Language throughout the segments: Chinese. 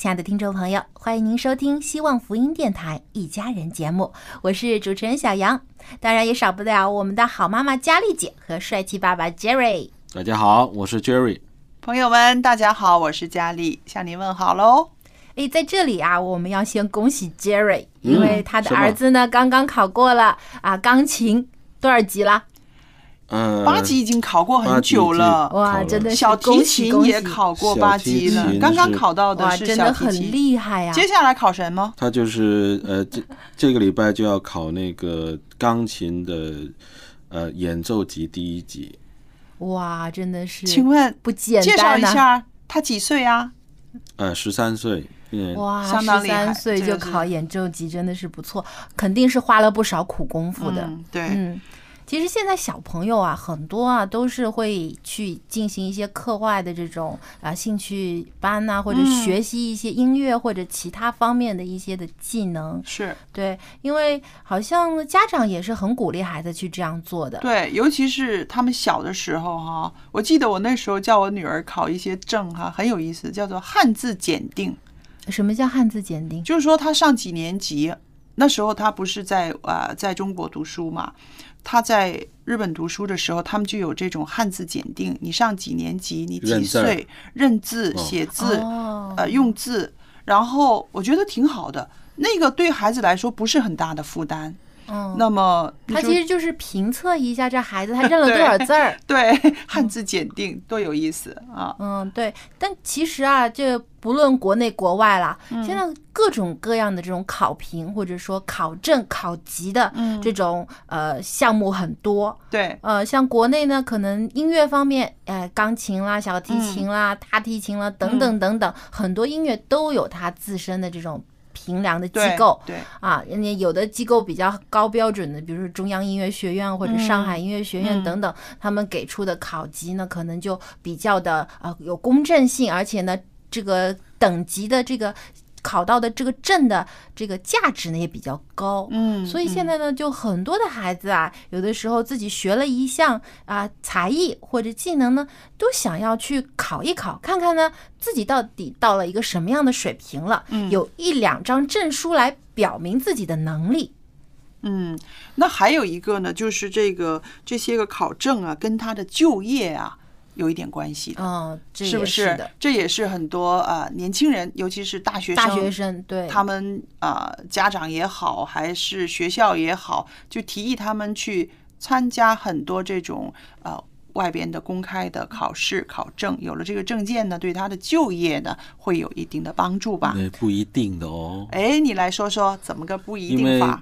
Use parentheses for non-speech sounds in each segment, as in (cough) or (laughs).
亲爱的听众朋友，欢迎您收听希望福音电台《一家人》节目，我是主持人小杨。当然也少不了我们的好妈妈佳丽姐和帅气爸爸 Jerry。大家好，我是 Jerry。朋友们，大家好，我是佳丽，向您问好喽。诶，在这里啊，我们要先恭喜 Jerry，嗯因为他的儿子呢刚刚考过了啊钢琴多少级了？呃，八级已经考过很久了，哇，真的是小提琴也考过八级了，刚刚是考到的哇，是真的很小提琴。厉害呀、接下来考什么？他就是呃，这这个礼拜就要考那个钢琴的呃演奏级第一级。哇，真的是，请问不简介绍、一下他几岁啊？呃，十三岁，嗯，哇，十三岁就考演奏级，真的是不错，肯定是花了不少苦功夫的。嗯，对，嗯，其实现在小朋友啊，很多啊都是会去进行一些课外的这种啊兴趣班呐、或者嗯学习一些音乐或者其他方面的一些的技能。是对，因为好像家长也是很鼓励孩子去这样做的。对，尤其是他们小的时候哈，我记得我那时候叫我女儿考一些证哈，很有意思，叫做汉字检定。什么叫汉字检定？就是说他上几年级，那时候他不是在呃在中国读书嘛，他在日本读书的时候，他们就有这种汉字检定，你上几年级，你几岁，认字、哦。写字，哦。呃用字，然后我觉得挺好的，那个对孩子来说不是很大的负担。嗯，那么他其实就是评测一下这孩子他 (laughs) 认了多少字儿。对 (laughs) 汉字检定多有意思啊！嗯，对，但其实啊，这不论国内国外啦，嗯。现在各种各样的这种考评或者说考证、考级的嗯。这种、呃项目很多。对，呃，像国内呢，可能音乐方面，呃，钢琴啦、小提琴嗯。啦、大提琴啦等等等等，很多音乐都有它自身的这种评量的机构。对，啊，人家有的机构比较高标准的，比如说中央音乐学院或者上海音乐学院嗯等等，他们给出的考级呢，可能就比较的呃有公正性，而且呢，这个等级的这个考到的这个证的这个价值呢也比较高。嗯，所以现嗯在呢，就很多的孩子啊，有的时候自己学了一项啊才艺或者技能呢，都想要去考一考，看看呢自己到底到了一个什么样的水平了，嗯有一两张证书来表明自己的能力。嗯，那还有一个呢，就是这个这些个考证啊，跟他的就业啊有一点关系的，嗯，这是不是？这也是很多啊、呃年轻人，尤其是大学生，大学生对他们啊、呃家长也好，还是学校也好，就提议他们去参加很多这种呃。外边的公开的考试考证，有了这个证件呢，对他的就业呢会有一定的帮助吧？那不一定的哦。哎，你来说说怎么个不一定法？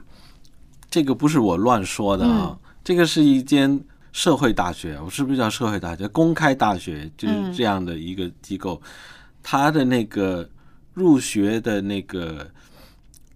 这个不是我乱说的啊，嗯这个是一间社会大学，我是不是叫社会大学？公开大学就是嗯。这样的一个机构，它的那个入学的那个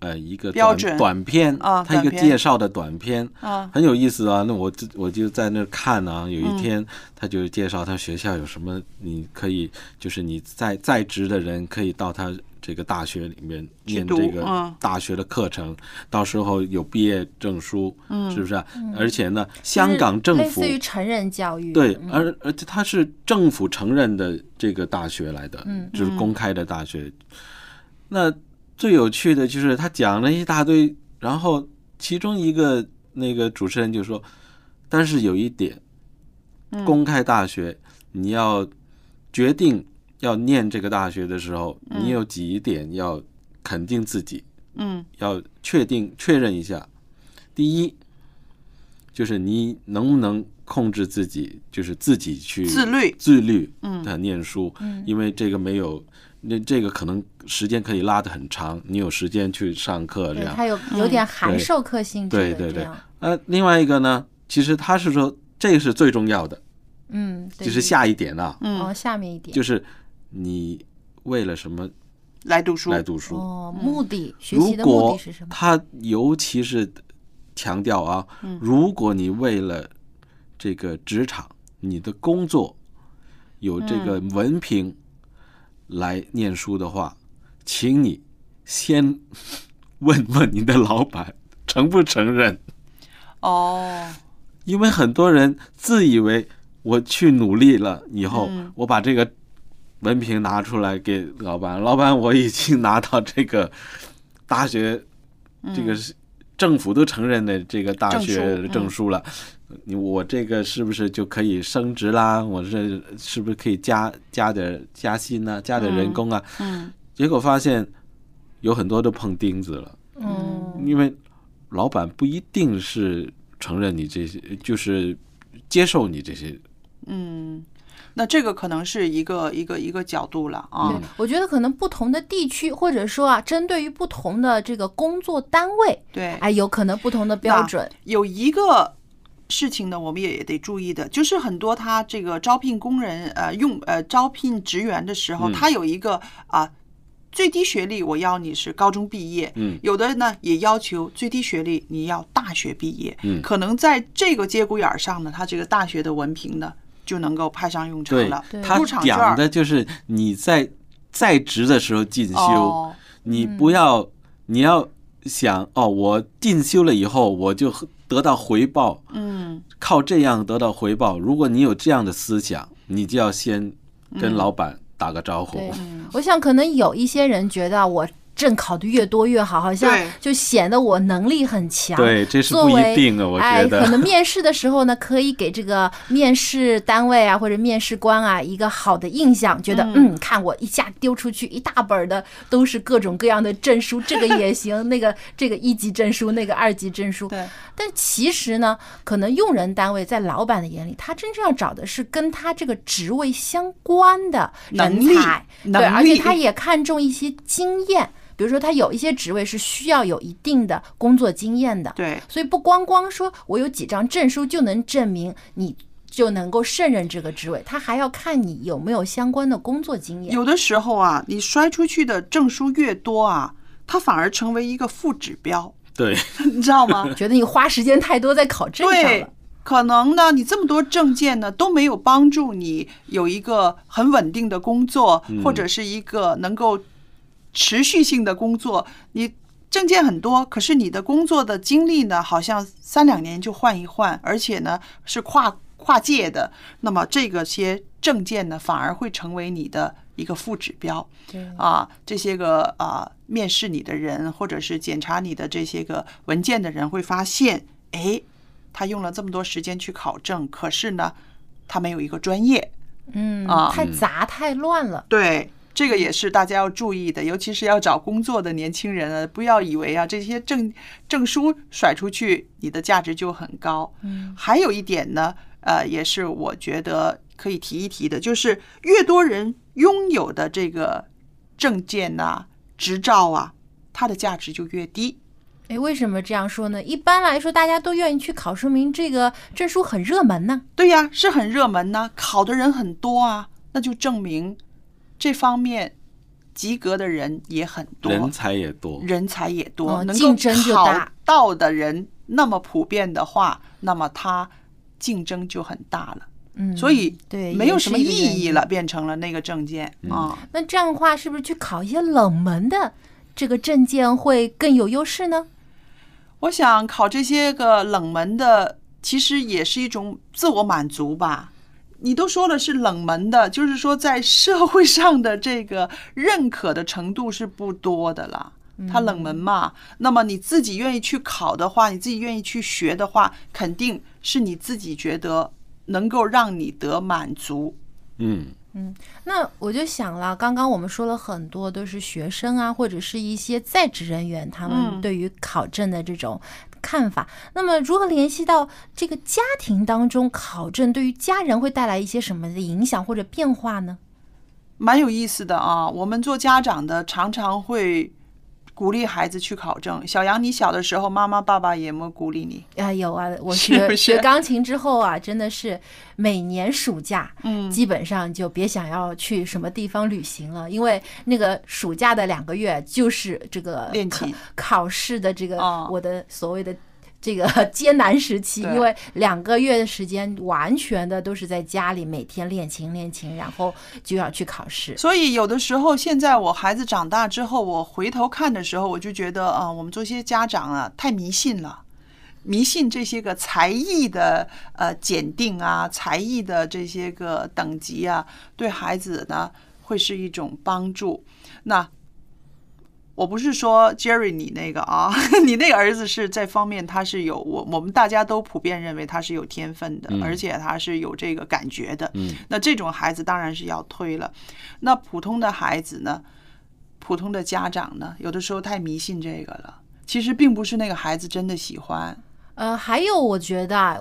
呃一个短标准。短片啊他一个介绍的短片。啊。很有意思啊。那我就我就在那看啊，有嗯。一天他就介绍他学校有什么，你可以就是你在在职的人可以到他这个大学里面念这个嗯。大学的课程，到时候有毕业证书，嗯。是不是啊？而且呢，香港政类府似于成人教育，对，嗯。而而且它是政府承认的这个大学来的，嗯。就是公开的大学。那最有趣的就是他讲了一大堆，然后其中一个那个主持人就说，但是有一点，嗯。公开大学你要决定要念这个大学的时候，你有几点要肯定自己，嗯。要确定确认一下。第一，就是你能不能控制自己，就是自己去自律自律嗯的念书，嗯。因为这个没有，那这个可能时间可以拉得很长，你有时间去上课这，样。它有有点函授课性质对对对呃，另外一个呢，其实他是说这个是最重要的，嗯，就是下一点啊，嗯。哦，下面一点。就是你为了什么来读书？来读书？哦，目的学如习的目果的是什么？他尤其是强调啊，嗯。如果你为了这个职场、你的工作有这个嗯文凭来念书的话，请你先问问你的老板承不承认，哦，因为很多人自以为我去努力了以后，嗯。我把这个文凭拿出来给老板，老板我已经拿到这个 (laughs) 大学，这个是政府都承认的这个大学证书了，你我这个是不是就可以升职啦？我这是不是可以加加点加薪啊，加点人工啊？嗯结果发现有很多都碰钉子了。嗯，因为老板不一定是承认你这些，就是接受你这些。嗯，那这个可能是一个一个一个角度了啊对。，我觉得可能不同的地区，或者说啊，针对于不同的这个工作单位，对，哎，有可能不同的标准。有一个事情呢，我们也得注意的，就是很多他这个招聘工人呃用呃招聘职员的时候，嗯他有一个啊。最低学历我要你是高中毕业，嗯有的呢也要求最低学历你要大学毕业，嗯可能在这个节骨眼儿上呢，他这个大学的文凭呢就能够派上用场了。对他讲的就是你在在职的时候进修，哦，你不要你要想哦，我进修了以后我就得到回报，嗯靠这样得到回报。如果你有这样的思想，你就要先跟嗯老板打个招呼。对，我想可能有一些人觉得我证考的越多越好，好像就显得我能力很强。对，这是不一定的，我哎，觉得。可能 (laughs) 面试的时候呢，可以给这个面试单位啊或者面试官啊一个好的印象，觉得嗯看我一下丢出去一大本的都是各种各样的证书，这个也行，(laughs) 那个这个一级证书，那个二级证书。对，但其实呢，可能用人单位在老板的眼里，他真正要找的是跟他这个职位相关的人能力才，能对，而且他也看重一些经验。比如说，他有一些职位是需要有一定的工作经验的，对，所以不光光说我有几张证书就能证明你就能够胜任这个职位，他还要看你有没有相关的工作经验。有的时候啊，你摔出去的证书越多啊，它反而成为一个负指标，对，(laughs) 你知道吗？(laughs) 觉得你花时间太多在考证上对了，，可能呢，你这么多证件呢都没有帮助你有一个很稳定的工作，嗯。或者是一个能够持续性的工作。你证件很多，可是你的工作的经历呢，好像三两年就换一换，而且呢是跨跨界的。那么这个些证件呢，反而会成为你的一个副指标。对啊，这些个啊面试你的人，或者是检查你的这些个文件的人，会发现，哎，他用了这么多时间去考证，可是呢，他没有一个专业。嗯啊太杂太乱了。对，这个也是大家要注意的，尤其是要找工作的年轻人啊，不要以为啊这些证证书甩出去，你的价值就很高。嗯，还有一点呢，呃，也是我觉得可以提一提的，就是越多人拥有的这个证件呐、执照啊，它的价值就越低。哎，为什么这样说呢？一般来说，大家都愿意去考，说明这个证书很热门呢。对呀，是很热门呐、考的人很多啊，那就证明这方面及格的人也很多，人才也多。人才也多，哦能够竞争就考大到的人那么普遍的话，那么他竞争就很大了。嗯，所以对，没有什么。意义了，变成了那个证件啊。那这样的话，是不是去考一些冷门的这个证件会更有优势呢？我想考这些个冷门的，其实也是一种自我满足吧。你都说了是冷门的，就是说在社会上的这个认可的程度是不多的啦。它冷门嘛，那么你自己愿意去考的话，你自己愿意去学的话，肯定是你自己觉得能够让你得满足。嗯嗯，那我就想了，刚刚我们说了很多都是学生啊，或者是一些在职人员他们嗯对于考证的这种看法。那么如何联系到这个家庭当中，考证对于家人会带来一些什么的影响或者变化呢？蛮有意思的啊。我们做家长的常常会鼓励孩子去考证。小杨，你小的时候，妈妈爸爸有没有鼓励你？啊，有啊，我 (laughs) 是学学钢琴之后啊，真的是每年暑假，嗯基本上就别想要去什么地方旅行了，因为那个暑假的两个月就是这个练琴考试的这个哦我的所谓的。这个 (laughs) 艰难时期，因为两个月的时间，完全的都是在家里每天练琴练琴，然后就要去考试。所以有的时候，现在我孩子长大之后，我回头看的时候，我就觉得啊、我们这些家长啊，太迷信了。迷信这些个才艺的呃检定啊，才艺的这些个等级啊，对孩子呢会是一种帮助。那我不是说 Jerry 你那个啊，(laughs) 你那个儿子是这方面他是有我我们大家都普遍认为他是有天分的，嗯而且他是有这个感觉的。嗯，那这种孩子当然是要推了。那普通的孩子呢，普通的家长呢，有的时候太迷信这个了。其实并不是那个孩子真的喜欢，呃，还有我觉得啊，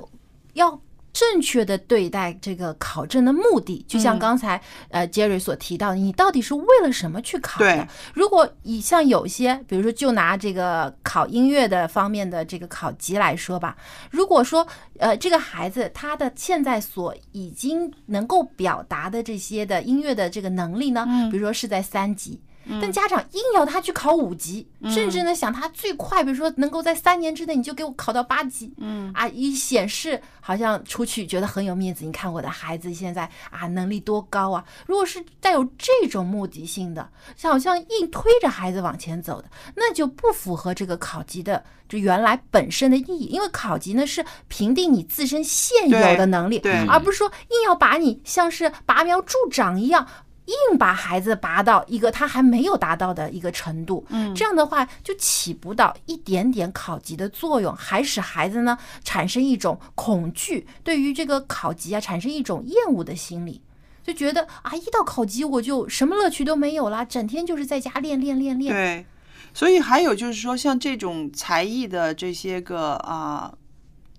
要正确的对待这个考证的目的，就像嗯刚才、呃 Jerry 所提到的，你到底是为了什么去考对的？如果以像有些，比如说就拿这个考音乐的方面的这个考级来说吧，如果说呃这个孩子他的现在所已经能够表达的这些的音乐的这个能力呢，嗯比如说是在三级。但家长硬要他去考五级，甚至呢想他最快，比如说能够在三年之内你就给我考到八级，嗯啊，以显示好像出去觉得很有面子。你看我的孩子现在啊能力多高啊！如果是带有这种目的性的，像好像硬推着孩子往前走的，那就不符合这个考级的这原来本身的意义。因为考级呢是评定你自身现有的能力，而不是说硬要把你像是拔苗助长一样。硬把孩子拔到一个他还没有达到的一个程度，嗯这样的话就起不到一点点考级的作用，还使孩子呢产生一种恐惧，对于这个考级啊产生一种厌恶的心理，就觉得啊一到考级我就什么乐趣都没有啦，整天就是在家练练练练。对。所以还有就是说，像这种才艺的这些个啊、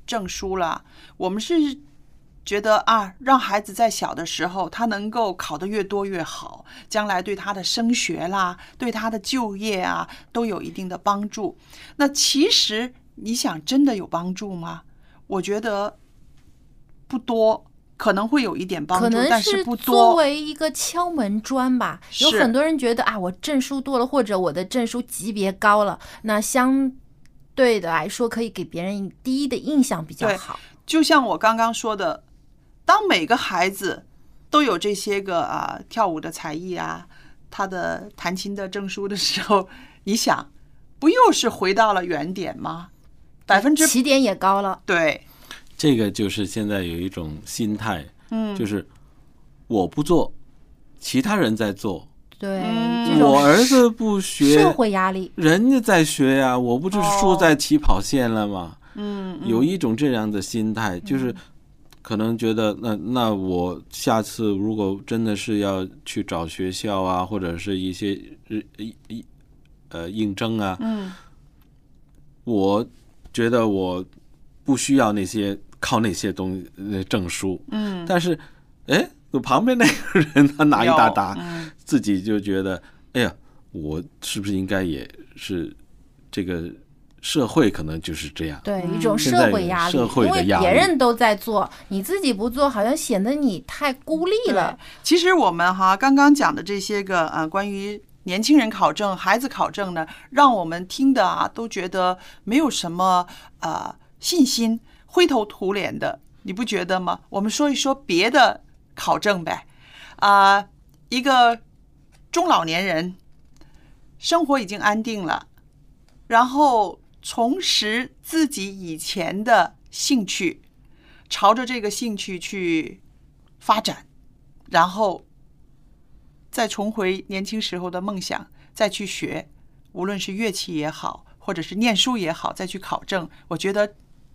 证书啦，我们是觉得啊，让孩子在小的时候，他能够考得越多越好，将来对他的升学啦，对他的就业啊，都有一定的帮助。那其实你想真的有帮助吗？我觉得不多，可能会有一点帮助，可能但是不多作。为一个敲门砖吧，有很多人觉得啊，我证书多了，或者我的证书级别高了，那相对的来说，可以给别人第一的印象比较好。就像我刚刚说的，当每个孩子都有这些个啊跳舞的才艺啊，他的弹琴的证书的时候，你想，不又是回到了原点吗？百分之起点也高了，对，这个就是现在有一种心态，嗯，就是我不做，其他人在做，对，我儿子不学社，会压力，人家在学呀、我不就是输哦在起跑线了吗？嗯，嗯。有一种这样的心态，就是可能觉得那那我下次如果真的是要去找学校啊，或者是一些呃一一呃应征啊，嗯。我觉得我不需要那些靠那些东证书，嗯，但是哎，我旁边那个人他拿一大 (laughs) 有沓，嗯。自己就觉得哎呀，我是不是应该也是这个社会可能就是这样。对嗯一种社会压力，社会因为的压力别人都在做，你自己不做，好像显得你太孤立了。其实我们哈刚刚讲的这些个呃关于年轻人考证、孩子考证呢，让我们听的啊都觉得没有什么呃信心，灰头土脸的，你不觉得吗？我们说一说别的考证呗，啊、一个中老年人，生活已经安定了，然后重拾自己以前的兴趣，朝着这个兴趣去发展，然后再重回年轻时候的梦想，再去学，无论是乐器也好，或者是念书也好，再去考证，我觉得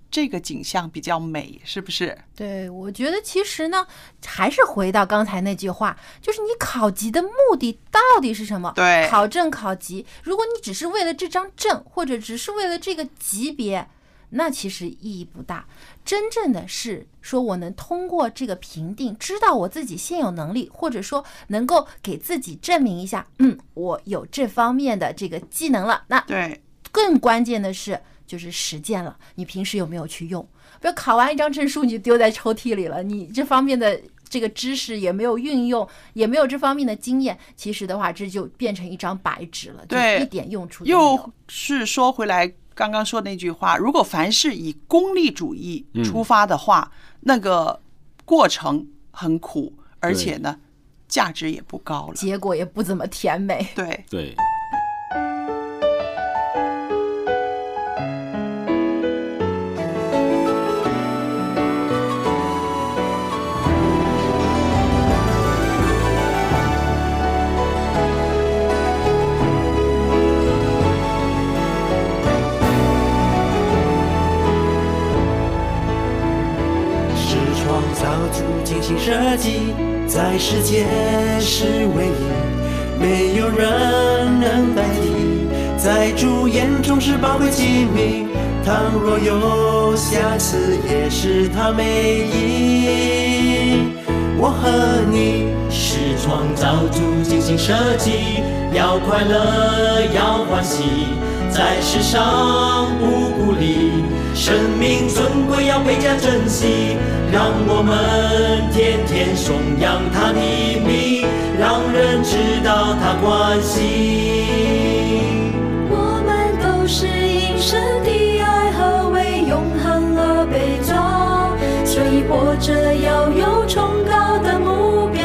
这个景象比较美，是不是？对，我觉得其实呢，还是回到刚才那句话，就是你考级的目的到底是什么？对考证考级，如果你只是为了这张证，或者只是为了这个级别，那其实意义不大。真正的是说我能通过这个评定，知道我自己现有能力，或者说能够给自己证明一下，嗯，我有这方面的这个技能了。那对，更关键的是，就是实践了。你平时有没有去用？不要考完一张证书，你就丢在抽屉里了，你这方面的这个知识也没有运用，也没有这方面的经验，其实的话，这就变成一张白纸了，就对一点用处都没有又是说回来刚刚说那句话，如果凡是以功利主义出发的话，那个过程很苦，而且呢，价值也不高了。结果也不怎么甜美。对，对，心设计，在世界是唯一，没有人能代替。在主眼中是宝贵机密，倘若有瑕疵，也是它美意。我和你是创造主精心设计，要快乐，要欢喜，在世上不孤立，生命尊贵要倍加珍惜，让我们天天颂扬他的名，让人知道他关心。我们都是因神的爱和为永恒而被造，所以活着要有崇高的目标。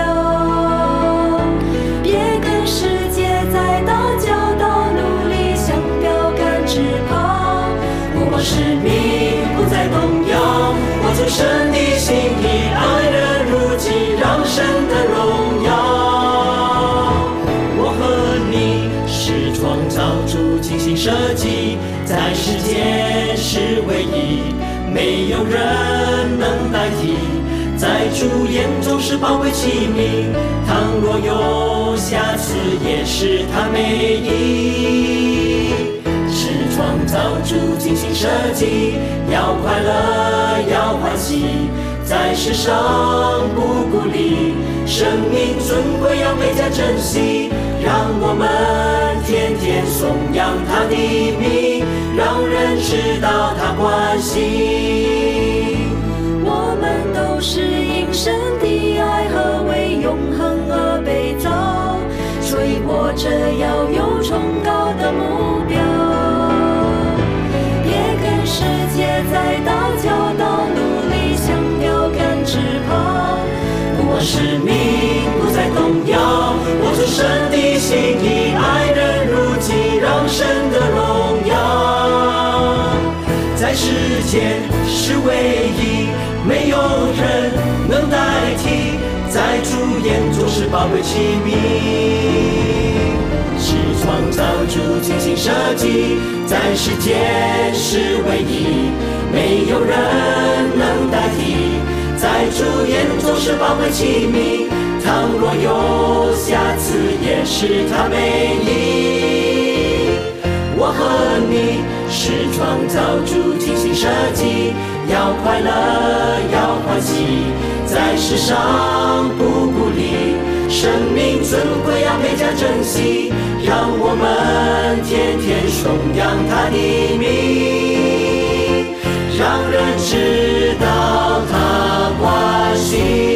有人能代替。在主眼中是宝贵器皿，倘若有瑕疵，也是他美意。是创造主精心设计，要快乐，要欢喜，在世上不孤立，生命尊贵要倍加珍惜，让我们天天颂扬他的名，让人知道他关心。我们都是因神的爱和为永恒而被造，所以活着要有崇高的目标。别跟世界在打交道，努力想标杆直跑。不忘使命，不再动摇，我出神的心唯一，没有人能代替，在主眼中是宝贵器皿。是创造主精心设计，在世间是唯一，没有人能代替。在主眼中是宝贵器皿，倘若有瑕疵，也是他美丽。和你是创造主精心设计，要快乐，要欢喜，在世上不孤立，生命尊贵要倍加珍惜，让我们天天颂扬他的名，让人知道他关心。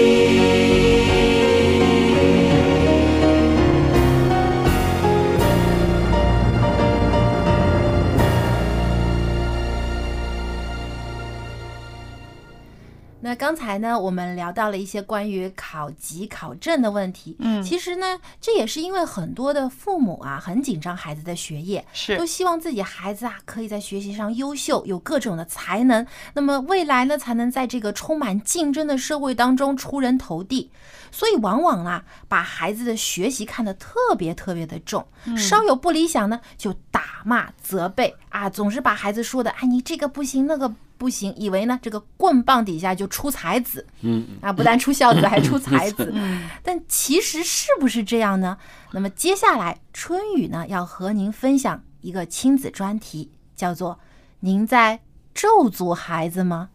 才呢，我们聊到了一些关于考级考证的问题。嗯其实呢，这也是因为很多的父母啊，很紧张孩子的学业，是都希望自己孩子啊可以在学习上优秀，有各种的才能，那么未来呢才能在这个充满竞争的社会当中出人头地。所以往往啊，把孩子的学习看得特别特别的重，稍有不理想呢，就打骂责备啊，总是把孩子说的，哎，你这个不行，那个不行，以为呢这个棍棒底下就出才子，嗯啊，不但出孝子，还出才子。(laughs) 嗯但其实是不是这样呢？那么接下来春雨呢要和您分享一个亲子专题，叫做“您在咒诅孩子吗？”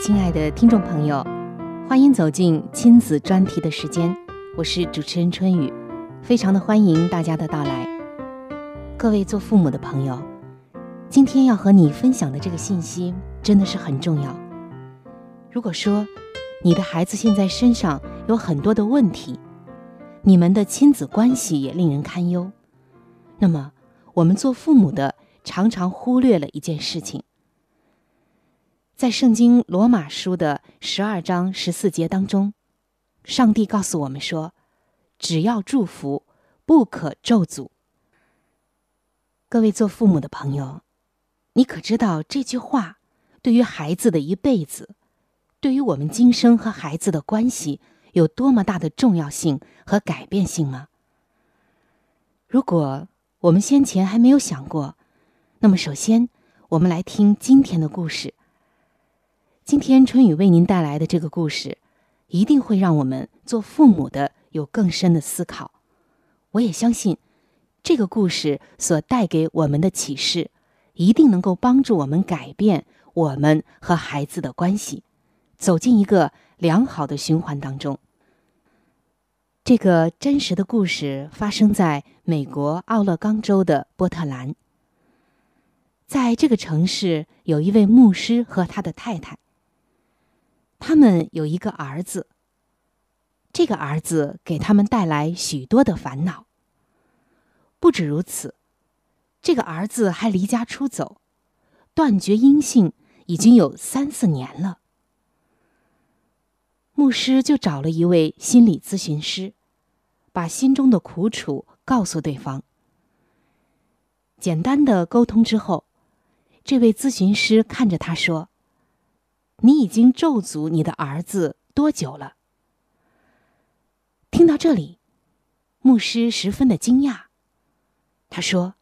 亲爱的听众朋友，欢迎走进亲子专题的时间，我是主持人春雨，非常的欢迎大家的到来。各位做父母的朋友，今天要和你分享的这个信息真的是很重要。如果说你的孩子现在身上有很多的问题，你们的亲子关系也令人堪忧，那么我们做父母的常常忽略了一件事情。在圣经罗马书的十二章十四节当中，上帝告诉我们说：“只要祝福，不可咒诅。”各位做父母的朋友，你可知道这句话对于孩子的一辈子，对于我们今生和孩子的关系有多么大的重要性和改变性吗？如果我们先前还没有想过，那么首先我们来听今天的故事。今天春雨为您带来的这个故事，一定会让我们做父母的有更深的思考。我也相信，这个故事所带给我们的启示，一定能够帮助我们改变我们和孩子的关系，走进一个良好的循环当中。这个真实的故事发生在美国奥勒冈州的波特兰。在这个城市，有一位牧师和他的太太。他们有一个儿子。这个儿子给他们带来许多的烦恼。不止如此，这个儿子还离家出走，断绝音信已经有三四年了。牧师就找了一位心理咨询师，把心中的苦楚告诉对方。简单的沟通之后，这位咨询师看着他说。你已经咒诅你的儿子多久了？听到这里，牧师十分的惊讶。他说：“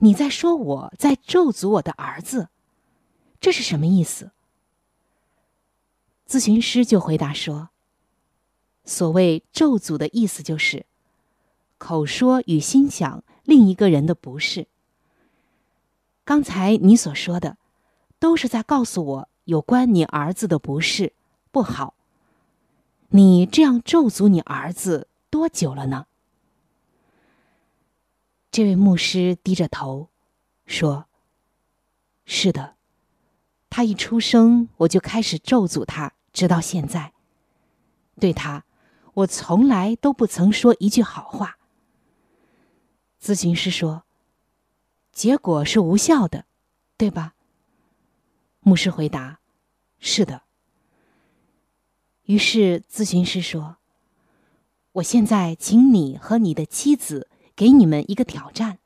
你在说我在咒诅我的儿子，这是什么意思？”咨询师就回答说：“所谓咒诅的意思就是，口说与心想另一个人的不是。刚才你所说的，都是在告诉我。”有关你儿子的不是不好，你这样咒诅你儿子多久了呢？这位牧师低着头说：“是的，他一出生我就开始咒诅他，直到现在。对他，我从来都不曾说一句好话。”咨询师说：“结果是无效的，对吧？”牧师回答：“是的。”于是咨询师说：“我现在请你和你的妻子给你们一个挑战。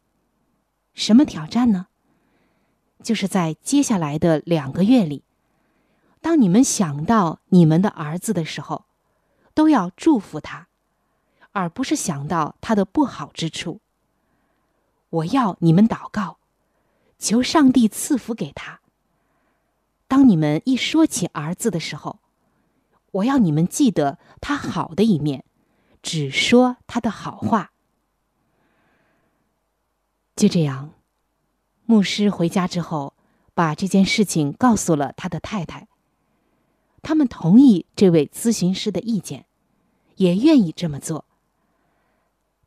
什么挑战呢？就是在接下来的两个月里，当你们想到你们的儿子的时候，都要祝福他，而不是想到他的不好之处。我要你们祷告，求上帝赐福给他。”当你们一说起儿子的时候，我要你们记得他好的一面，只说他的好话。就这样，牧师回家之后，把这件事情告诉了他的太太。他们同意这位咨询师的意见，也愿意这么做。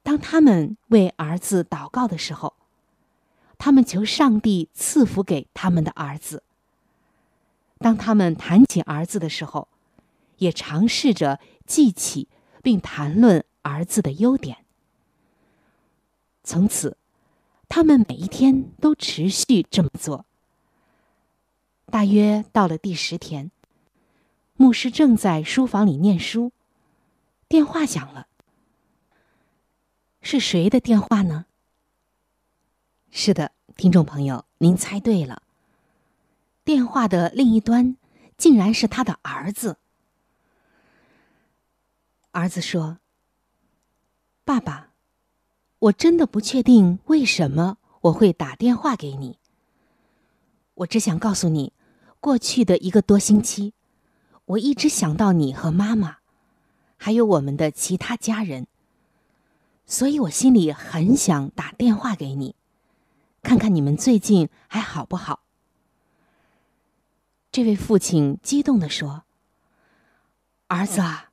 当他们为儿子祷告的时候，他们求上帝赐福给他们的儿子。当他们谈起儿子的时候，也尝试着记起并谈论儿子的优点。从此，他们每一天都持续这么做。大约到了第十天，牧师正在书房里念书，电话响了。是谁的电话呢？是的，听众朋友，您猜对了。电话的另一端竟然是他的儿子。儿子说：“爸爸，我真的不确定为什么我会打电话给你。我只想告诉你，过去的一个多星期，我一直想到你和妈妈，还有我们的其他家人。所以我心里很想打电话给你，看看你们最近还好不好。”这位父亲激动地说：“儿子啊，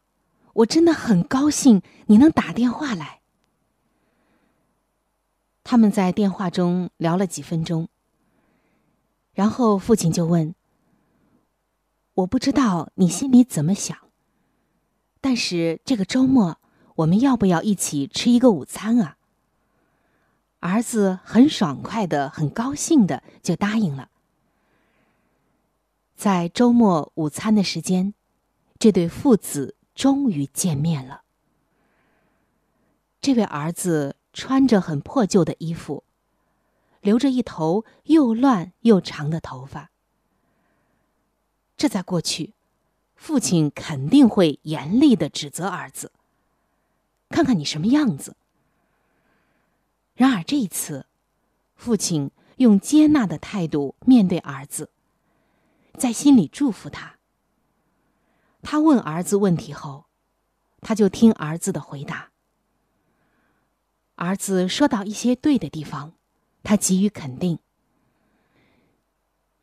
我真的很高兴你能打电话来。”他们在电话中聊了几分钟，然后父亲就问：“我不知道你心里怎么想，但是这个周末我们要不要一起吃一个午餐啊？”儿子很爽快的、很高兴的就答应了。在周末午餐的时间，这对父子终于见面了。这位儿子穿着很破旧的衣服，留着一头又乱又长的头发。这在过去，父亲肯定会严厉的指责儿子：“看看你什么样子。”然而这一次，父亲用接纳的态度面对儿子。在心里祝福他。他问儿子问题后，他就听儿子的回答。儿子说到一些对的地方，他给予肯定。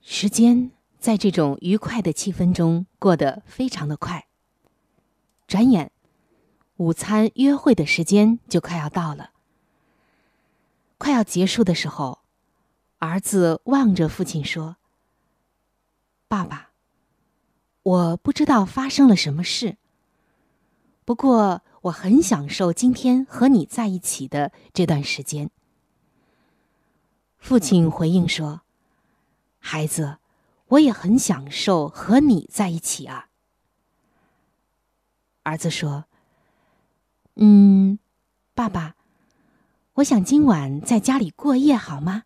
时间在这种愉快的气氛中过得非常的快。转眼，午餐约会的时间就快要到了。快要结束的时候，儿子望着父亲说。爸爸，我不知道发生了什么事。不过我很享受今天和你在一起的这段时间。父亲回应说：“孩子，我也很享受和你在一起啊。”儿子说：“嗯，爸爸，我想今晚在家里过夜好吗？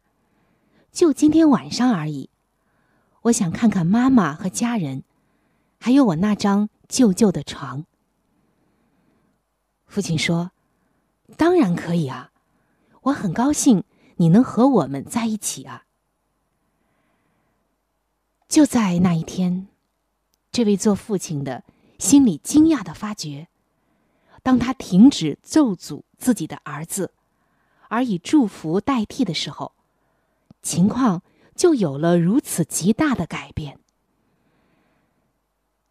就今天晚上而已。”我想看看妈妈和家人，还有我那张旧旧的床。父亲说：“当然可以啊，我很高兴你能和我们在一起啊。”就在那一天，这位做父亲的心里惊讶的发觉，当他停止咒诅自己的儿子，而以祝福代替的时候，情况。就有了如此极大的改变。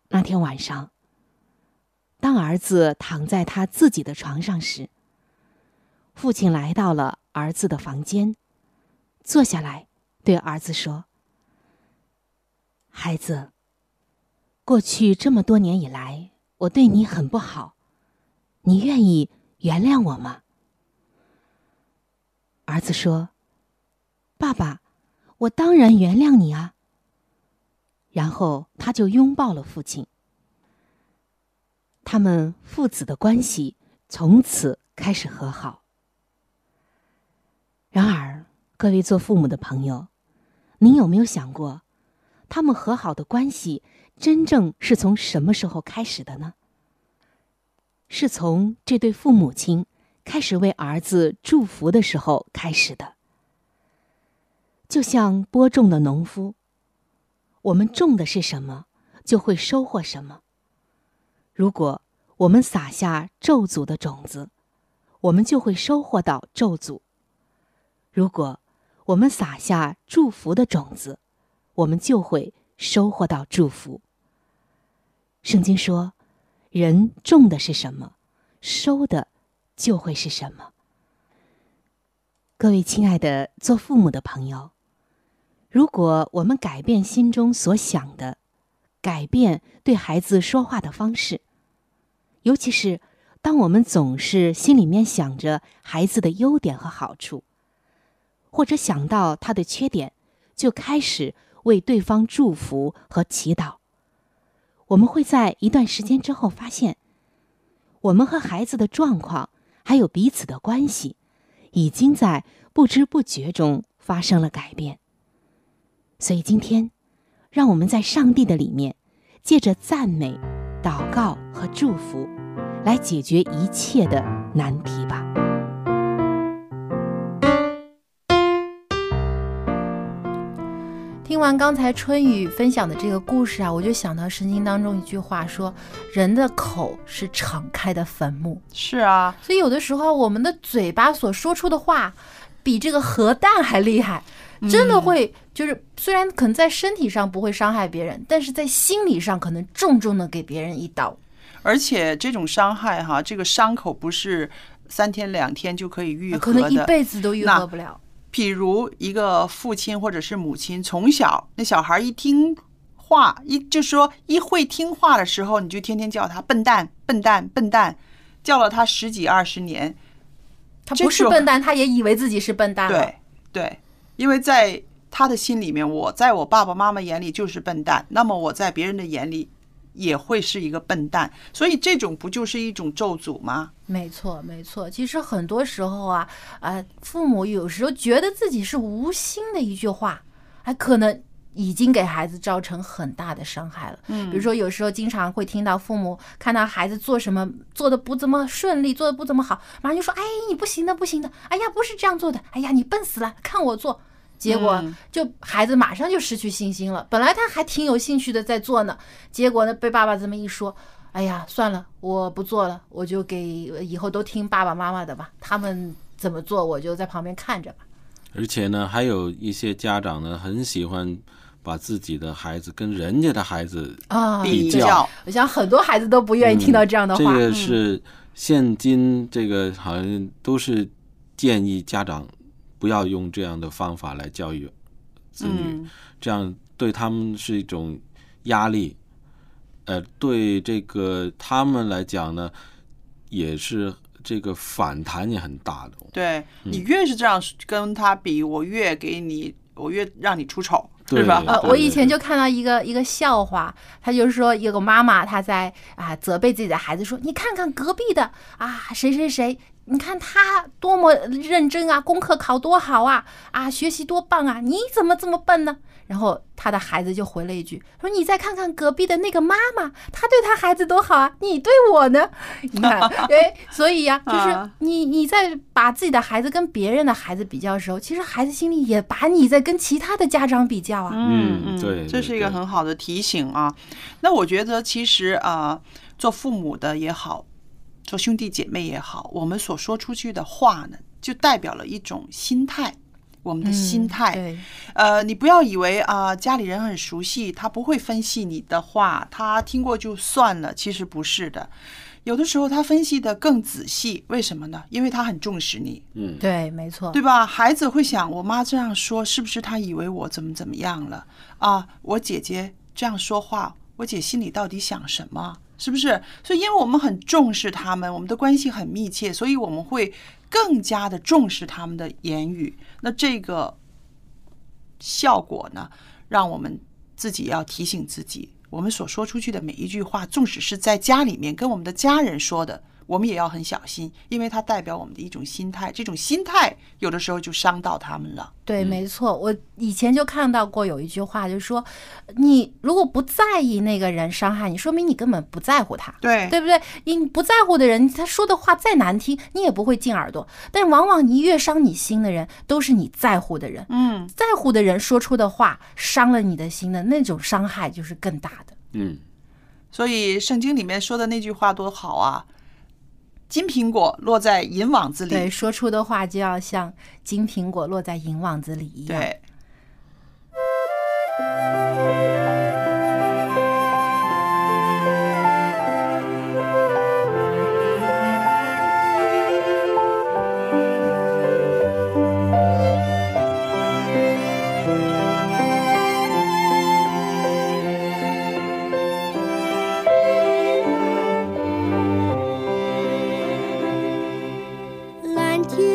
那天晚上，当儿子躺在他自己的床上时，父亲来到了儿子的房间，坐下来对儿子说：“孩子，过去这么多年以来，我对你很不好，你愿意原谅我吗？”儿子说：“爸爸。”我当然原谅你啊。然后他就拥抱了父亲，他们父子的关系从此开始和好。然而，各位做父母的朋友，您有没有想过，他们和好的关系真正是从什么时候开始的呢？是从这对父母亲开始为儿子祝福的时候开始的。就像播种的农夫，我们种的是什么，就会收获什么。如果我们撒下咒诅的种子，我们就会收获到咒诅；如果我们撒下祝福的种子，我们就会收获到祝福。圣经说：“人种的是什么，收的就会是什么。”各位亲爱的做父母的朋友。如果我们改变心中所想的、改变对孩子说话的方式，尤其是当我们总是心里面想着孩子的优点和好处，或者想到他的缺点，就开始为对方祝福和祈祷。我们会在一段时间之后发现，我们和孩子的状况，还有彼此的关系，已经在不知不觉中发生了改变。所以今天，让我们在上帝的里面，借着赞美、祷告和祝福，来解决一切的难题吧。听完刚才春雨分享的这个故事啊，我就想到圣经当中一句话说：“人的口是敞开的坟墓。”是啊，所以有的时候我们的嘴巴所说出的话，比这个核弹还厉害，真的会就是虽然可能在身体上不会伤害别人，但是在心理上可能重重的给别人一刀。而且这种伤害哈，这个伤口不是三天两天就可以愈合的，可能一辈子都愈合不了。比如一个父亲或者是母亲，从小那小孩一听话，一就说一会听话的时候，你就天天叫他笨蛋、笨蛋、笨蛋，叫了他十几二十年，他不是笨蛋，他也以为自己是笨蛋。对对，因为在他的心里面，我在我爸爸妈妈眼里就是笨蛋，那么我在别人的眼里也会是一个笨蛋，所以这种不就是一种咒诅吗？没错，没错。其实很多时候啊，啊，父母有时候觉得自己是无心的一句话，还可能已经给孩子造成很大的伤害了。嗯，比如说有时候经常会听到父母看到孩子做什么做的不怎么顺利，做的不怎么好，马上就说：“哎，你不行的，不行的！哎呀，不是这样做的！哎呀，你笨死了！看我做。”结果就孩子马上就失去信心了。本来他还挺有兴趣的在做呢，结果呢被爸爸这么一说。哎呀，算了，我不做了，我就给以后都听爸爸妈妈的吧，他们怎么做，我就在旁边看着吧。而且呢，还有一些家长呢，很喜欢把自己的孩子跟人家的孩子啊比较。我想很多孩子都不愿意听到这样的话。这个是现今这个好像都是建议家长不要用这样的方法来教育子女，这样对他们是一种压力。呃，对这个他们来讲呢，也是这个反弹也很大的。对你越是这样跟他比，我越给你，我越让你出丑，是吧？呃，我以前就看到一个一个笑话，他就是说，有个妈妈她在啊责备自己的孩子说：“你看看隔壁的啊，谁谁谁，你看他多么认真啊，功课考多好啊，啊，学习多棒啊，你怎么这么笨呢？”然后他的孩子就回了一句：“说你再看看隔壁的那个妈妈，她对她孩子多好啊，你对我呢？(laughs) 你看，哎，所以呀，就是你你在把自己的孩子跟别人的孩子比较的时候，其实孩子心里也把你在跟其他的家长比较啊。嗯嗯，对，这是一个很好的提醒啊。那我觉得其实啊，做父母的也好，做兄弟姐妹也好，我们所说出去的话呢，就代表了一种心态。”我们的心态，呃，你不要以为啊，家里人很熟悉，他不会分析你的话，他听过就算了。其实不是的，有的时候他分析的更仔细。为什么呢？因为他很重视你。嗯，对，没错，对吧？孩子会想，我妈这样说，是不是他以为我怎么怎么样了啊？我姐姐这样说话，我姐心里到底想什么？是不是？所以，因为我们很重视他们，我们的关系很密切，所以我们会。更加的重视他们的言语，那这个效果呢，让我们自己要提醒自己，我们所说出去的每一句话，纵使是在家里面跟我们的家人说的。我们也要很小心，因为它代表我们的一种心态。这种心态有的时候就伤到他们了。对，没错。我以前就看到过有一句话，就是说，你如果不在意那个人伤害你，说明你根本不在乎他。对，对不对？你不在乎的人，他说的话再难听，你也不会进耳朵。但往往你越伤你心的人，都是你在乎的人。嗯，在乎的人说出的话，伤了你的心的那种伤害就是更大的。嗯，所以圣经里面说的那句话多好啊！金苹果落在银网子里，对，说出的话就要像金苹果落在银网子里一样。对。que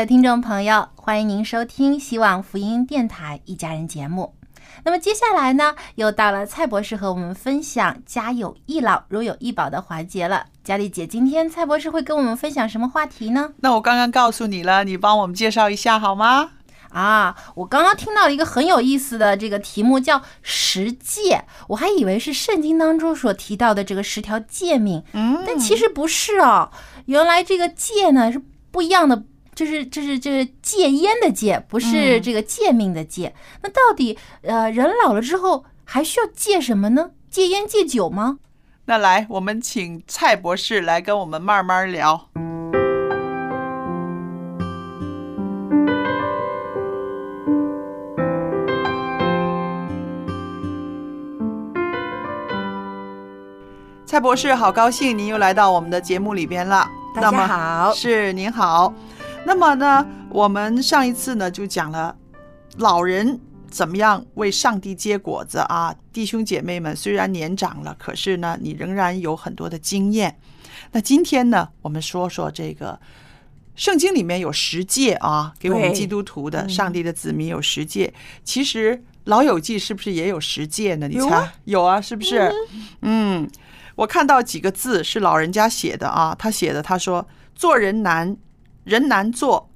的听众朋友，欢迎您收听希望福音电台一家人节目。那么接下来呢，又到了蔡博士和我们分享“家有一老，如有一宝”的环节了。佳丽姐，今天蔡博士会跟我们分享什么话题呢？那我刚刚告诉你了，你帮我们介绍一下好吗？啊，我刚刚听到一个很有意思的这个题目，叫十诫。我还以为是圣经当中所提到的这个十条诫命，嗯，但其实不是哦。原来这个戒呢是不一样的，就是就是这是戒烟的戒，不是这个戒命的戒。那到底呃人老了之后还需要戒什么呢？戒烟戒酒吗？那来，我们请蔡博士来跟我们慢慢聊。蔡博士，好高兴您又来到我们的节目里边了。大家好，是您好。那么呢，我们上一次呢就讲了老人怎么样为上帝结果子啊。弟兄姐妹们，虽然年长了，可是呢，你仍然有很多的经验。那今天呢，我们说说这个圣经里面有十诫啊，给我们基督徒的上帝的子民有十诫。其实老友记是不是也有十诫呢？你猜有啊，是不是？嗯。我看到几个字是老人家写的啊，他写的，他说做人难，人难做，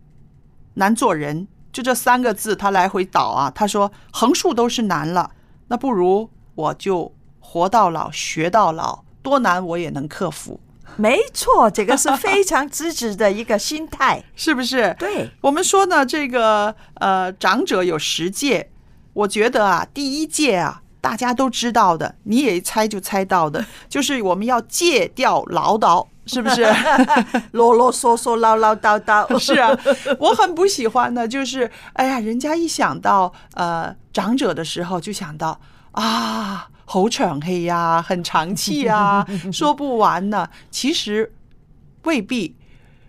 难做人，就这三个字，他来回倒啊。他说横竖都是难了，那不如我就活到老学到老，多难我也能克服。没错，这个是非常支持的一个心态，(laughs) 是不是？对我们说呢，这个呃长者有十戒，我觉得啊，第一戒啊。大家都知道的，你也一猜就猜到的，(laughs) 就是我们要戒掉唠叨，是不是？啰啰嗦嗦、唠唠叨叨。(laughs) 是啊，我很不喜欢的，就是哎呀，人家一想到呃长者的时候，就想到啊，好长气呀，很长气啊，(laughs) 说不完呢。其实未必，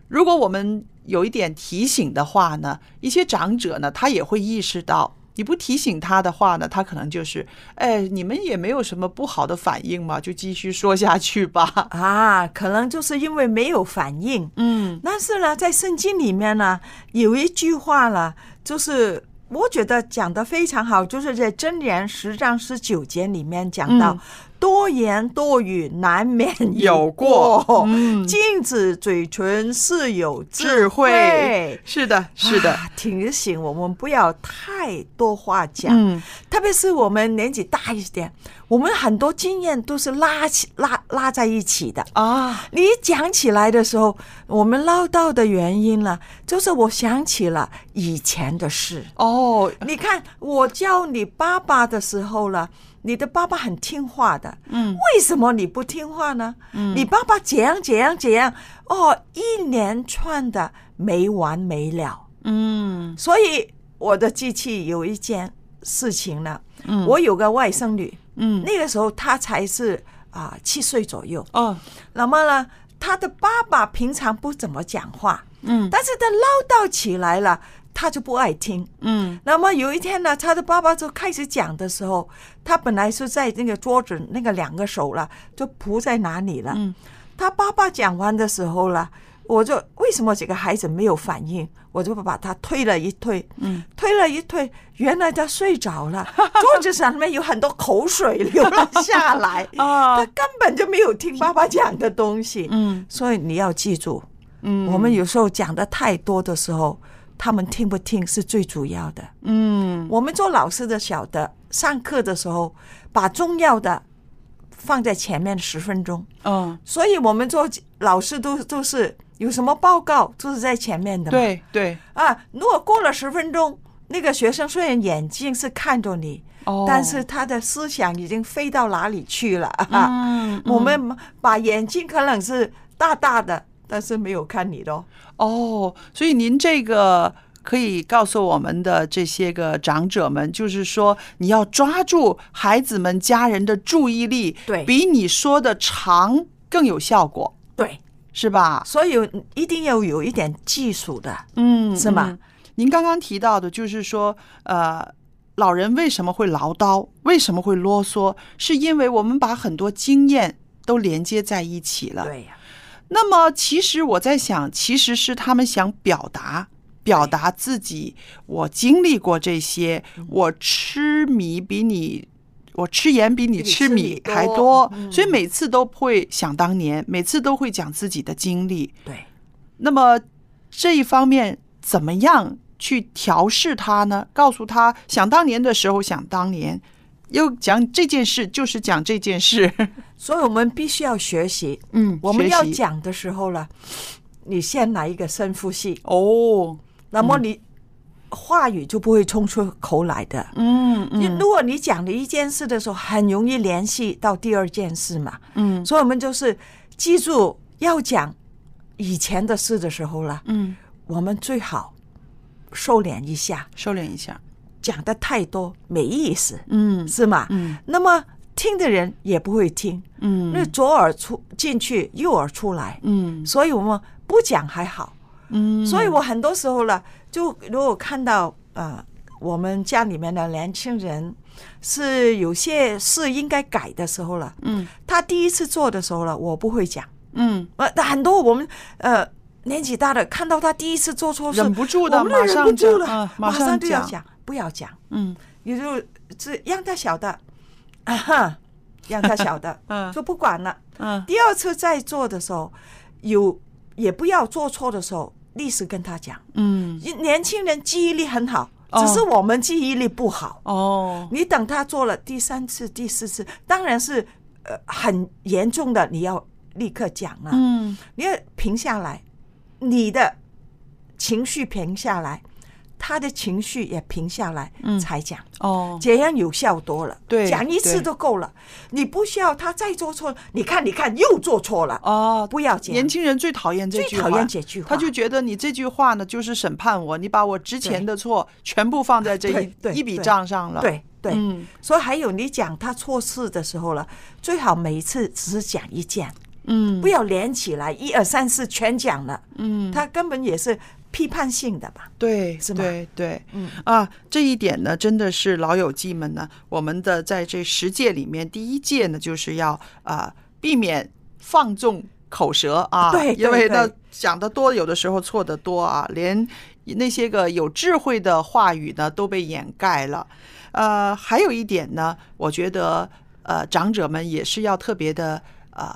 如果我们有一点提醒的话呢，一些长者呢，他也会意识到。你不提醒他的话呢，他可能就是，哎，你们也没有什么不好的反应嘛，就继续说下去吧。(laughs) 啊，可能就是因为没有反应。嗯，但是呢，在圣经里面呢，有一句话呢，就是我觉得讲的非常好，就是在箴言十章十九节里面讲到。多言多语难免有过，禁止嘴唇是有智慧。是的，是的，提醒我们不要太多话讲。嗯，特别是我们年纪大一点，我们很多经验都是拉起拉拉在一起的啊。你讲起来的时候，我们唠叨的原因呢，就是我想起了以前的事。哦，你看我叫你爸爸的时候了。你的爸爸很听话的，嗯，为什么你不听话呢？嗯，你爸爸怎样怎样怎样，哦，一连串的没完没了，嗯，所以我的机器有一件事情呢，嗯，我有个外甥女，嗯，那个时候她才是啊七岁左右，哦，那么呢，她的爸爸平常不怎么讲话，嗯，但是他唠叨起来了。他就不爱听，嗯，那么有一天呢，他的爸爸就开始讲的时候，他本来是在那个桌子那个两个手了，就扑在哪里了。嗯，他爸爸讲完的时候了，我就为什么这个孩子没有反应？我就把他推了一推，嗯，推了一推，原来他睡着了，(laughs) 桌子上面有很多口水流了下来，啊，(laughs) 他根本就没有听 (laughs) 爸爸讲的东西，嗯，所以你要记住，嗯，我们有时候讲的太多的时候。他们听不听是最主要的。嗯，我们做老师的晓得，上课的时候把重要的放在前面十分钟。嗯，所以我们做老师都都是有什么报告都是在前面的。对对啊，如果过了十分钟，那个学生虽然眼睛是看着你，哦，但是他的思想已经飞到哪里去了。嗯，(laughs) 我们把眼睛可能是大大的。但是没有看你的哦，所以您这个可以告诉我们的这些个长者们，就是说你要抓住孩子们、家人的注意力，对，比你说的长更有效果，对，是吧？所以一定要有一点技术的，嗯，是吗？您刚刚提到的，就是说，呃，老人为什么会唠叨，为什么会啰嗦，是因为我们把很多经验都连接在一起了，对呀。那么，其实我在想，其实是他们想表达，表达自己，我经历过这些，我吃米比你。我吃盐比你吃米还多，所以每次都会想当年，每次都会讲自己的经历。对，那么这一方面怎么样去调试他呢？告诉他，想当年的时候想当年，又讲这件事就是讲这件事，(laughs) 所以我们必须要学习。嗯，我们要讲的时候了，你先来一个深呼吸，哦，那么你话语就不会冲出口来的。嗯你嗯如果你讲了一件事的时候，很容易联系到第二件事嘛。嗯。所以我们就是记住要讲以前的事的时候了，嗯，我们最好收敛一下，收敛一下，讲的太多没意思，嗯是吗？嗯。那么听的人也不会听，嗯。那左耳出进去，右耳出来，嗯。所以我们不讲还好。嗯，所以我很多时候呢，就如果看到呃，我们家里面的年轻人是有些事应该改的时候了，嗯。他第一次做的时候了，我不会讲，嗯。呃，但很多我们呃年纪大的看到他第一次做错事，忍不住的我们忍马上不住了，讲嗯马马上讲就要讲，不要讲，嗯。你就这让他晓得，啊哈，让他晓得，(laughs) 嗯。就不管了。嗯。第二次再做的时候，有也不要做错的时候，立时跟他讲。嗯。年轻人记忆力很好，哦。只是我们记忆力不好。哦，你等他做了第三次、第四次，当然是呃很严重的，你要立刻讲了。嗯。你要平下来，你的情绪平下来，他的情绪也平下来，嗯才讲。哦，这样有效多了。对讲一次对都够了，你不需要他再做错。你看，你看，又做错了。哦，不要讲。年轻人最讨厌这句话，最讨厌这句话他就觉得你这句话呢，就是审判我，你把我之前的错全部放在这一一笔账上了。对对，嗯所以还有你讲他错事的时候了，最好每一次只是讲一件，嗯不要连起来，一二三四全讲了。嗯，他根本也是批判性的吧？对，是吗对对，嗯啊，这一点呢，真的是老友记们呢，我们的在这十届里面，第一届呢，就是要啊、避免放纵口舌啊，对对因为呢讲的多，有的时候错的多啊，连那些个有智慧的话语呢都被掩盖了。呃，还有一点呢，我觉得呃，长者们也是要特别的呃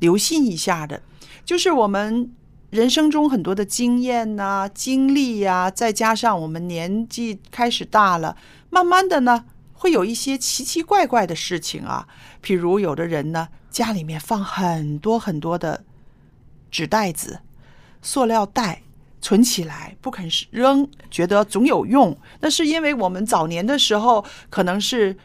留心一下的，就是我们人生中很多的经验呐、经历呀、再加上我们年纪开始大了，慢慢的呢，会有一些奇奇怪怪的事情啊。譬如有的人呢，家里面放很多很多的纸袋子、塑料袋。存起来不肯扔，觉得总有用。那是因为我们早年的时候可能是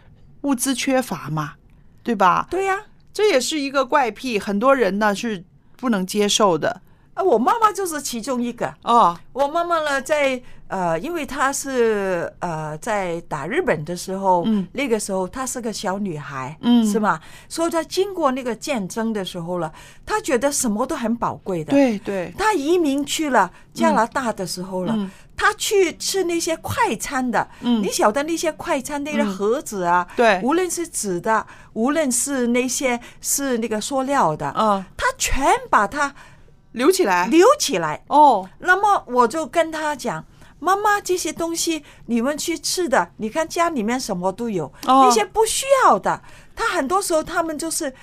物资缺乏嘛，对吧？对呀、这也是一个怪癖，很多人呢是不能接受的。啊，我妈妈就是其中一个。哦，我妈妈呢，在呃，因为她是呃，在打日本的时候，嗯。那个时候她是个小女孩，嗯。是吗？所以她经过那个战争的时候了，她觉得什么都很宝贵的。，对对，她移民去了加拿大的时候了。嗯。她去吃那些快餐的，嗯。你晓得那些快餐那个嗯。盒子啊，对。无论是纸的，无论是那些是那个塑料的，嗯，她全把它留起来。留起来。哦，那么我就跟他讲，妈妈，这些东西你们去吃的，你看家里面什么都有，哦。那些不需要的，他很多时候他们就是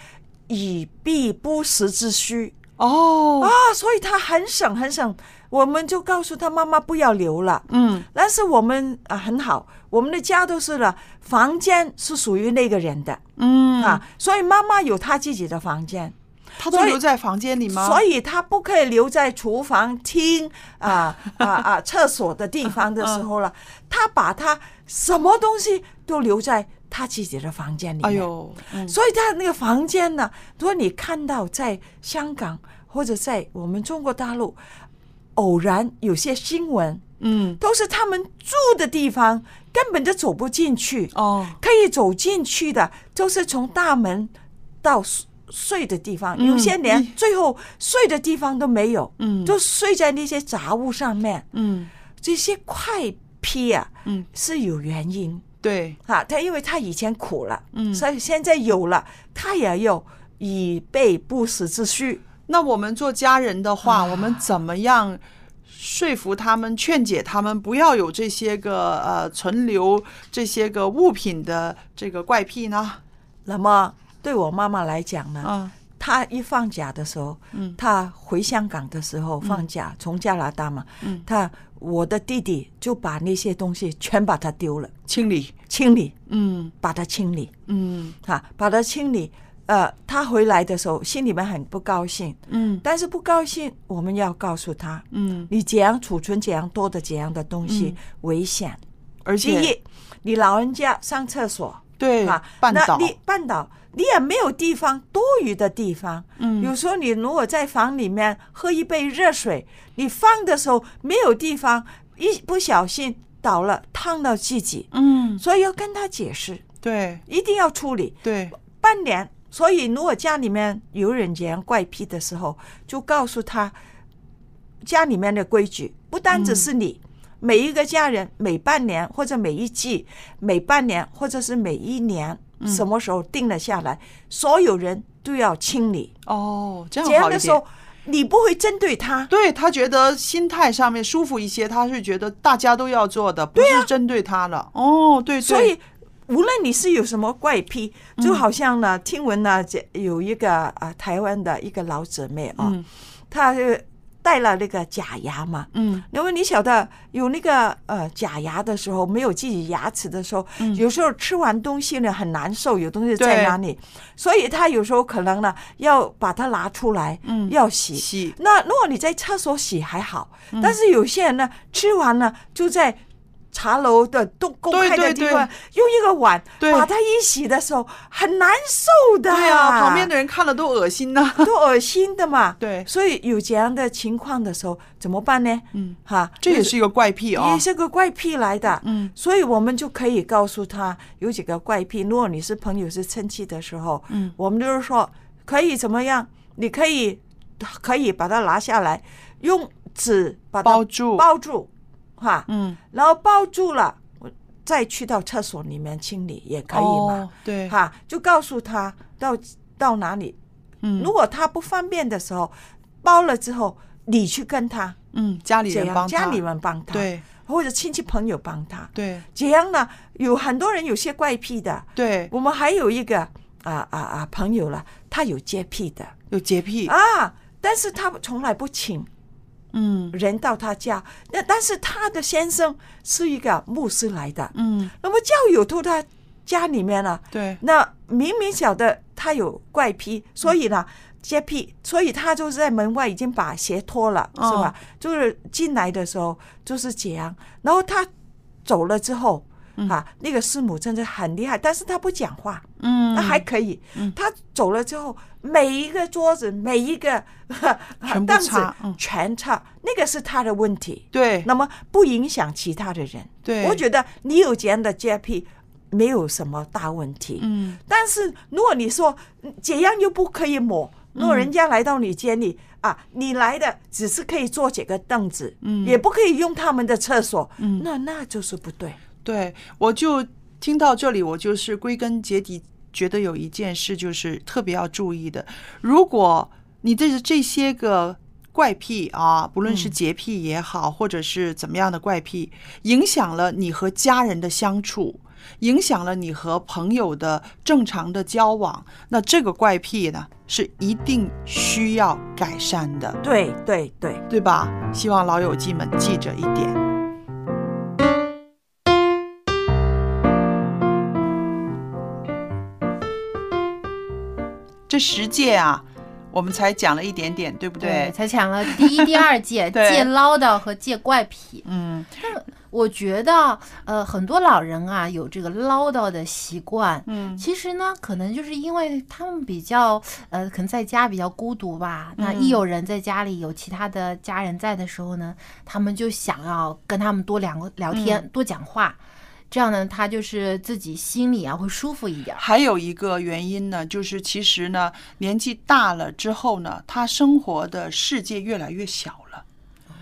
以避不时之需。哦，啊，所以他很省很省。我们就告诉他妈妈不要留了，嗯。但是我们啊很好，我们的家都是了，房间是属于那个人的。嗯。啊，所以妈妈有她自己的房间。他都留在房间里吗？所以他不可以留在厨房、厅啊啊啊 (laughs) 厕所的地方的时候了。他把他什么东西都留在他自己的房间里面。哎呦，嗯所以他那个房间呢，如果你看到在香港或者在我们中国大陆，偶然有些新闻，嗯，都是他们住的地方根本就走不进去。哦，可以走进去的，就是从大门到睡睡的地方，有些连嗯最后睡的地方都没有，嗯就睡在那些杂物上面。嗯这些快批啊，嗯，是有原因对，啊。他因为他以前苦了，嗯所以现在有了，他也有以备不时之需。那我们做家人的话，啊我们怎么样说服他们、劝解他们不要有这些个呃存留这些个物品的这个怪癖呢？那么对我妈妈来讲呢，嗯。她一放假的时候，嗯。她回香港的时候放假，从加拿大嘛，嗯。她我的弟弟就把那些东西全把它丢了，清理，清理，嗯。把它清理，嗯。哈，把它清理。呃，他回来的时候心里面很不高兴，嗯。但是不高兴，我们要告诉他，嗯，你怎样储存怎样多的怎样的东西、嗯。危险，而且第一，你老人家上厕所，对啊，绊倒。那你绊倒，你也没有地方多余的地方。嗯有时候你如果在房里面喝一杯热水，你放的时候没有地方，一不小心倒了，烫到自己。嗯，所以要跟他解释，对一定要处理。对，半年。所以如果家里面有人这样怪癖的时候，就告诉他家里面的规矩，不单只是你。每一个家人每半年或者每一季、每半年或者是每一年，嗯什么时候定了下来，所有人都要清理。哦，这样好一点。的时候，你不会针对他，对他觉得心态上面舒服一些，他是觉得大家都要做的，不是针对他了。哦，对，对。所以无论你是有什么怪癖，就好像呢，听闻呢，这有一个啊台湾的一个老姊妹啊，嗯。她是戴了那个假牙嘛，嗯，因为你晓得有那个呃假牙的时候，没有自己牙齿的时候，嗯。有时候吃完东西呢很难受，有东西在哪里，所以他有时候可能呢要把它拿出来，嗯。要洗。洗，那如果你在厕所洗还好，嗯。但是有些人呢吃完了就在。茶楼的都公开的地方，用一个碗把它一洗的时候很难受的。对啊，旁边的人看了都恶心呐。(laughs) 都恶心的嘛。(laughs) 对，所以有这样的情况的时候怎么办呢？嗯，哈，这也是一个怪癖哦也。是个怪癖来的。嗯，所以我们就可以告诉他有几个怪癖。如果你是朋友是亲戚的时候，嗯，我们就是说可以怎么样？你可以可以把它拿下来，用纸把它包住包住，哈，嗯，然后包住了。我再去到厕所里面清理也可以嘛，哦对。哈，就告诉他到到哪里，嗯。如果他不方便的时候，包了之后，你去跟他，嗯，家里人帮他，家里人帮他，对。或者亲戚朋友帮他，对。这样呢，有很多人有些怪癖的，对，我们还有一个啊啊啊朋友了，他有洁癖的。有洁癖，啊，但是他从来不请嗯。人到他家，那但是他的先生是一个牧师来的，嗯，那么教友到他家里面了，对，那明明晓得他有怪癖，所以呢。洁癖，所以他就是在门外已经把鞋脱了，哦。是吧？就是进来的时候就是这样，然后他走了之后，啊，那个师母真的很厉害，但是他不讲话，嗯，那还可以。嗯他走了之后，每一个桌子、每一个 (laughs) 凳子全擦，那个是他的问题。对那么不影响其他的人。对我觉得你有这样的洁癖，没有什么大问题。嗯，但是如果你说嗯这样又不可以抹，如果人家来到你家里。啊，你来的只是可以坐几个凳子，嗯也不可以用他们的厕所，嗯那那就是不对。对，我就听到这里，我就是归根结底觉得有一件事就是特别要注意的，如果你的这些个怪癖啊，不论是洁癖也好，或者是怎么样的怪癖，影响了你和家人的相处。影响了你和朋友的正常的交往，那这个怪癖呢是一定需要改善的，对对对，对吧？希望老友记们记着一点。这十届啊，我们才讲了一点点，对不对，才讲了第一、第二届 (laughs) 对戒唠叨和戒怪癖。嗯，但我觉得，呃，很多老人啊有这个唠叨的习惯。嗯，其实呢，可能就是因为他们比较，呃，可能在家比较孤独吧。那嗯一有人在家里有其他的家人在的时候呢，他们就想要跟他们多聊聊天，嗯多讲话。这样呢，他就是自己心里啊会舒服一点。还有一个原因呢，就是其实呢，年纪大了之后呢，他生活的世界越来越小了。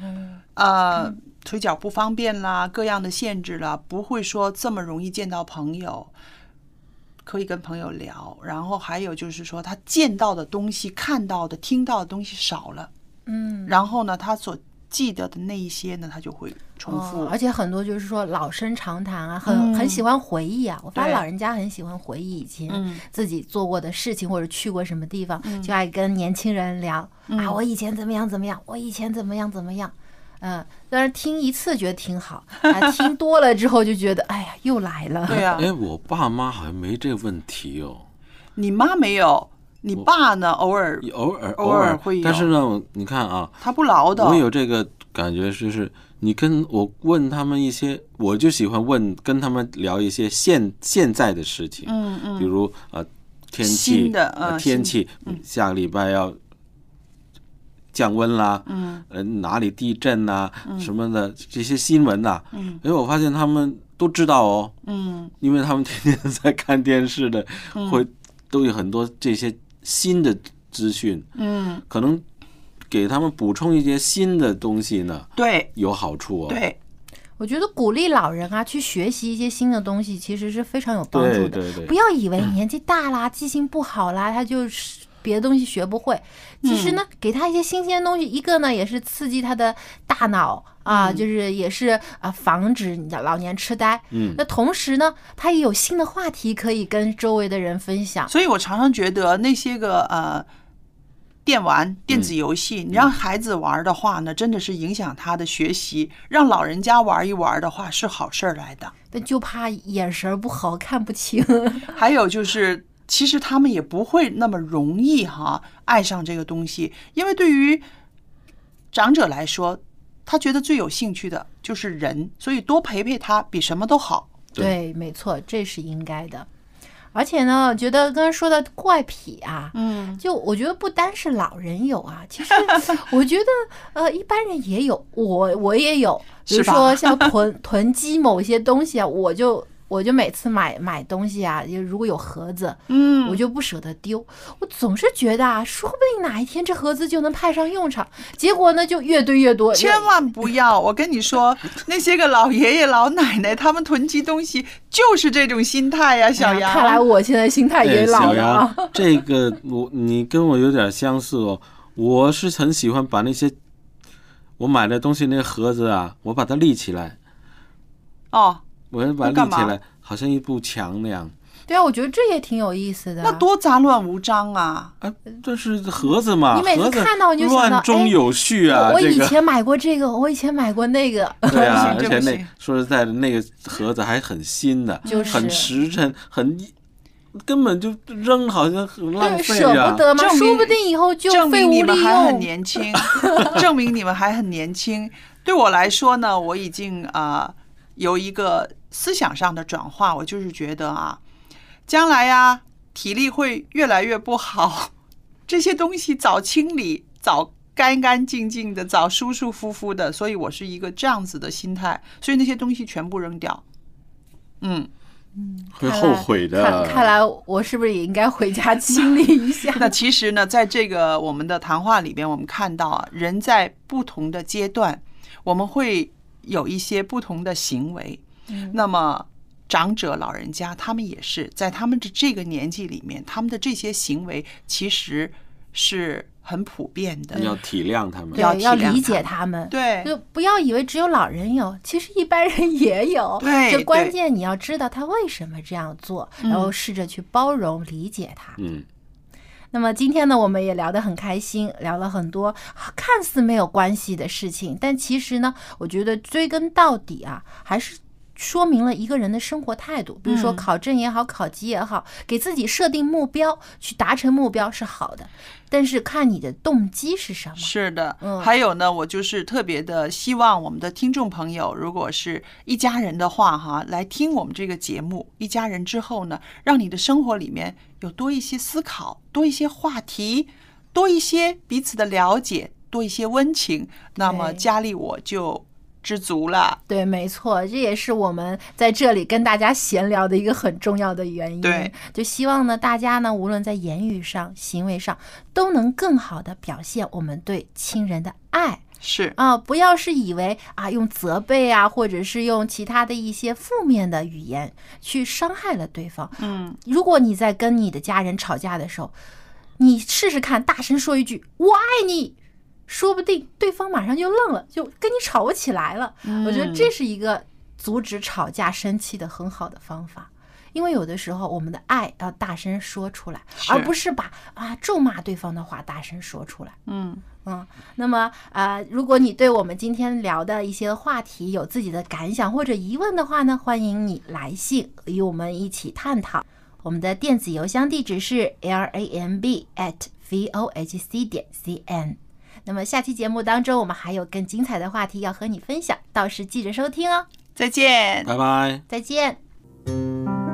嗯，呃，腿脚不方便啦，各样的限制啦，不会说这么容易见到朋友，可以跟朋友聊。然后还有就是说，他见到的东西、看到的、听到的东西少了。嗯，然后呢，他所记得的那一些呢，他就会重复。哦而且很多就是说老生常谈啊，很、很喜欢回忆啊。我发现老人家很喜欢回忆以前嗯自己做过的事情或者去过什么地方，嗯就爱跟年轻人聊、嗯啊，我以前怎么样怎么样，我以前怎么样怎么样。嗯，但是听一次觉得挺好，啊，(laughs) 听多了之后就觉得，哎呀，又来了。对啊哎，我爸妈好像没这个问题哦，你妈没有，你爸呢？偶尔？偶尔偶尔尔。会有。但是呢，你看啊，他不唠叨我有这个感觉，就是你跟我问他们一些，我就喜欢问跟他们聊一些现现在的事情，嗯嗯。比如呃天气的天气，下个礼拜要降温啦，嗯。呃哪里地震呐、嗯。什么的这些新闻呐、嗯。因为我发现他们都知道哦，嗯。因为他们天天在看电视的，嗯。会都有很多这些新的资讯，嗯，可能给他们补充一些新的东西呢，对有好处哦。对，我觉得鼓励老人啊去学习一些新的东西，其实是非常有帮助的。对对对不要以为年纪大啦、记性不好啦，他就是别的东西学不会。其实呢，给他一些新鲜东西，一个呢也是刺激他的大脑啊，嗯就是也是啊防止你的老年痴呆。嗯那同时呢，他也有新的话题可以跟周围的人分享。所以我常常觉得那些个呃电玩、电子游戏，你让孩子玩的话呢，真的是影响他的学习；让老人家玩一玩的话，是好事儿来的。但就怕眼神不好，看不清。(laughs) (laughs) 还有就是，其实他们也不会那么容易哈爱上这个东西，因为对于长者来说，他觉得最有兴趣的就是人，所以多陪陪他比什么都好。对，没错，这是应该的。而且呢，我觉得刚才说的怪癖啊，嗯，就我觉得不单是老人有啊，其实 (laughs) 我觉得呃一般人也有，我我也有，比如说像囤 (laughs) 囤积某些东西啊，我就我就每次买买东西啊，就如果有盒子，嗯，我就不舍得丢，我总是觉得啊，说不定哪一天这盒子就能派上用场，结果呢就越堆越多，千万不要！我跟你说，(laughs) 那些个老爷爷老奶奶，他们囤积东西就是这种心态呀、小杨。哎看来我现在心态也老了这个我你跟我有点相似哦。我是很喜欢把那些我买的东西那个盒子啊，我把它立起来，哦，我要把它立起来，好像一部墙那样。对啊，我觉得这也挺有意思的。那多杂乱无章啊！啊，这是盒子嘛，你每次看到你就想到乱中有序啊。我我这个以前买过这个，我以前买过那个。对啊，(laughs) 而且那说实在的，那个盒子还很新的，就是很实诚，很根本就扔，好像很浪对，费舍啊。不得嘛，说不定以后就证废物利明你们还很。年轻，(laughs) 证明你们还很年轻。对我来说呢，我已经啊、有一个思想上的转化，我就是觉得啊，将来呀、体力会越来越不好，(laughs) 这些东西早清理，早干干净净的，早舒舒服服的，所以我是一个这样子的心态，所以那些东西全部扔掉。嗯嗯，会后悔的。看看来我是不是也应该回家清理一下？(laughs) 那其实呢，在这个我们的谈话里边，我们看到啊，人在不同的阶段，我们会有一些不同的行为。嗯那么长者、老人家，他们也是在他们的这个年纪里面，他们的这些行为其实是很普遍的。要体谅他们，要，要理解他他们。对就不要以为只有老人有，其实一般人也有。对就关键你要知道他为什么这样做，嗯然后试着去包容、理解他。嗯，那么今天呢，我们也聊得很开心，聊了很多看似没有关系的事情，但其实呢，我觉得追根到底啊，还是。说明了一个人的生活态度，比如说嗯考证也好，考级也好，给自己设定目标，去达成目标是好的，但是看你的动机是什么。是的，嗯还有呢，我就是特别的希望我们的听众朋友，如果是一家人的话，哈，来听我们这个节目，一家人之后呢，让你的生活里面有多一些思考，多一些话题，多一些彼此的了解，多一些温情，那么对家里我就知足了。对，没错，这也是我们在这里跟大家闲聊的一个很重要的原因。对，就希望呢，大家呢，无论在言语上、行为上，都能更好的表现我们对亲人的爱。是啊，不要是以为啊用责备啊，或者是用其他的一些负面的语言去伤害了对方。嗯，如果你在跟你的家人吵架的时候，你试试看，大声说一句“我爱你”，说不定对方马上就愣了，就跟你吵不起来了。我觉得这是一个阻止吵架、生气的很好的方法。因为有的时候我们的爱要大声说出来，而不是把啊咒骂对方的话大声说出来。嗯嗯，那么啊、呃如果你对我们今天聊的一些话题有自己的感想或者疑问的话呢，欢迎你来信与我们一起探讨。我们的电子邮箱地址是 l a m b at v o h c 点 c n。那么下期节目当中我们还有更精彩的话题要和你分享到时记得收听哦。再见。拜拜。再见。